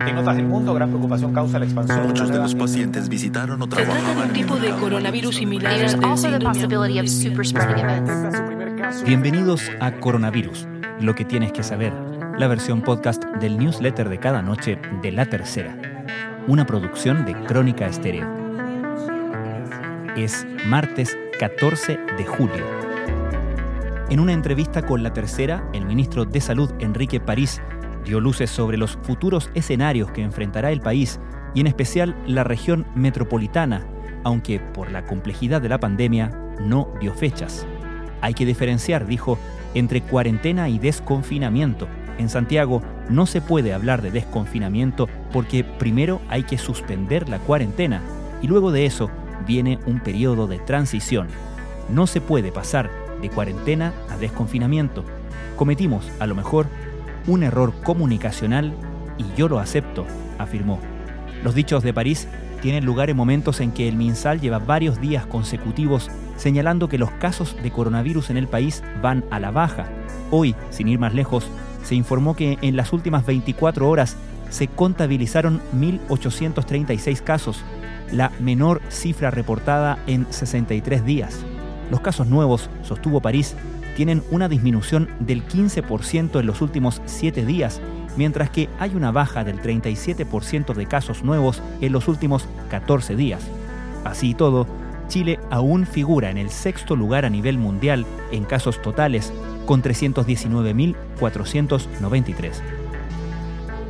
En notas del mundo, gran preocupación causa la expansión. Muchos de los pacientes visitaron o Se trata de trabajaban un en el tipo de coronavirus similar al caso. Bienvenidos a Coronavirus, lo que tienes que saber, la versión podcast del newsletter de cada noche de La Tercera, una producción de Crónica Estéreo. Es martes 14 de julio. En una entrevista con La Tercera, el ministro de Salud, Enrique París, dio luces sobre los futuros escenarios que enfrentará el país y en especial la región metropolitana, aunque por la complejidad de la pandemia no dio fechas. Hay que diferenciar, dijo, entre cuarentena y desconfinamiento. En Santiago no se puede hablar de desconfinamiento porque primero hay que suspender la cuarentena y luego de eso viene un periodo de transición. No se puede pasar de cuarentena a desconfinamiento. Cometimos, a lo mejor, un error comunicacional y yo lo acepto, afirmó. Los dichos de París tienen lugar en momentos en que el MinSal lleva varios días consecutivos señalando que los casos de coronavirus en el país van a la baja. Hoy, sin ir más lejos, se informó que en las últimas 24 horas se contabilizaron 1.836 casos, la menor cifra reportada en 63 días. Los casos nuevos, sostuvo París, tienen una disminución del 15% en los últimos 7 días, mientras que hay una baja del 37% de casos nuevos en los últimos 14 días. Así y todo, Chile aún figura en el sexto lugar a nivel mundial en casos totales, con 319.493.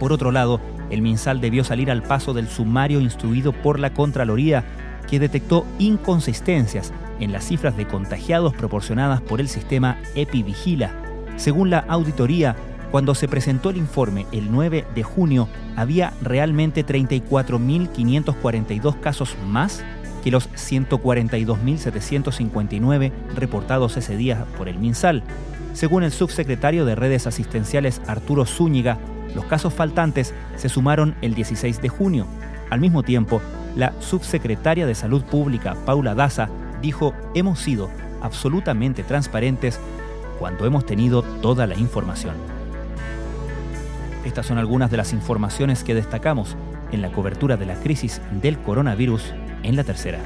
Por otro lado, el MinSal debió salir al paso del sumario instruido por la Contraloría, que detectó inconsistencias en las cifras de contagiados proporcionadas por el sistema EpiVigila. Según la auditoría, cuando se presentó el informe el 9 de junio, había realmente 34.542 casos más que los 142.759 reportados ese día por el MinSal. Según el subsecretario de Redes Asistenciales Arturo Zúñiga, los casos faltantes se sumaron el 16 de junio. Al mismo tiempo, la subsecretaria de Salud Pública, Paula Daza, dijo, hemos sido absolutamente transparentes cuando hemos tenido toda la información. Estas son algunas de las informaciones que destacamos en la cobertura de la crisis del coronavirus en la tercera.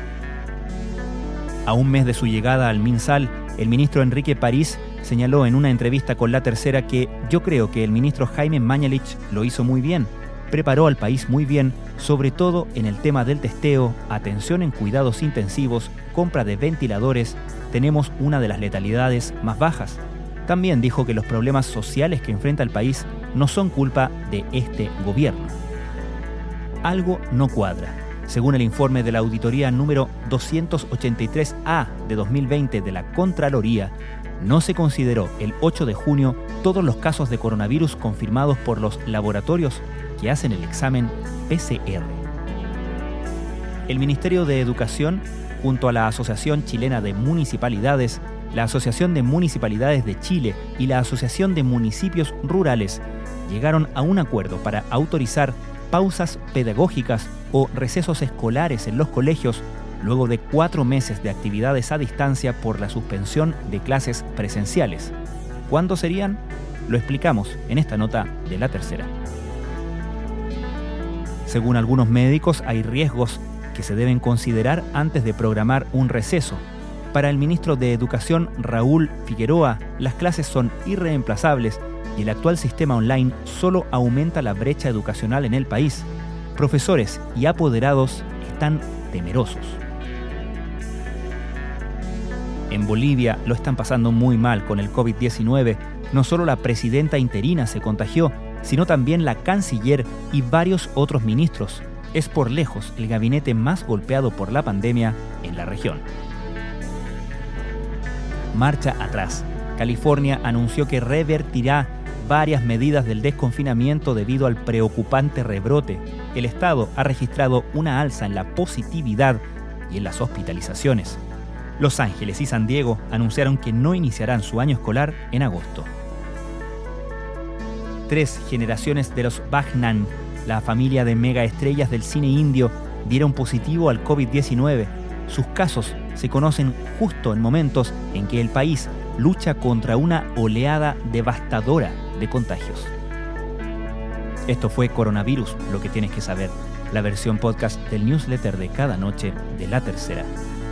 A un mes de su llegada al MinSal, el ministro Enrique París señaló en una entrevista con La Tercera que yo creo que el ministro Jaime Mañalich lo hizo muy bien, preparó al país muy bien, sobre todo en el tema del testeo, atención en cuidados intensivos, compra de ventiladores, tenemos una de las letalidades más bajas. También dijo que los problemas sociales que enfrenta el país no son culpa de este gobierno. Algo no cuadra. Según el informe de la auditoría número 283A de 2020 de la Contraloría, no se consideró el 8 de junio todos los casos de coronavirus confirmados por los laboratorios hacen el examen PCR. El Ministerio de Educación, junto a la Asociación Chilena de Municipalidades, la Asociación de Municipalidades de Chile y la Asociación de Municipios Rurales, llegaron a un acuerdo para autorizar pausas pedagógicas o recesos escolares en los colegios luego de cuatro meses de actividades a distancia por la suspensión de clases presenciales. ¿Cuándo serían? Lo explicamos en esta nota de la tercera. Según algunos médicos, hay riesgos que se deben considerar antes de programar un receso. Para el ministro de Educación, Raúl Figueroa, las clases son irreemplazables y el actual sistema online solo aumenta la brecha educacional en el país. Profesores y apoderados están temerosos. En Bolivia lo están pasando muy mal con el COVID-19. No solo la presidenta interina se contagió, sino también la canciller y varios otros ministros. Es por lejos el gabinete más golpeado por la pandemia en la región. Marcha atrás. California anunció que revertirá varias medidas del desconfinamiento debido al preocupante rebrote. El estado ha registrado una alza en la positividad y en las hospitalizaciones. Los Ángeles y San Diego anunciaron que no iniciarán su año escolar en agosto. Tres generaciones de los Bagnan, la familia de megaestrellas del cine indio, dieron positivo al COVID-19. Sus casos se conocen justo en momentos en que el país lucha contra una oleada devastadora de contagios. Esto fue Coronavirus, lo que tienes que saber, la versión podcast del newsletter de cada noche de la tercera.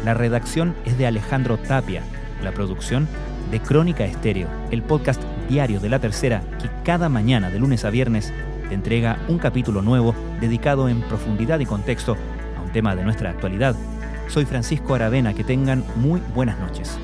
La redacción es de Alejandro Tapia, la producción de Crónica Estéreo, el podcast diario de la tercera que cada mañana de lunes a viernes te entrega un capítulo nuevo dedicado en profundidad y contexto a un tema de nuestra actualidad. Soy Francisco Aravena, que tengan muy buenas noches.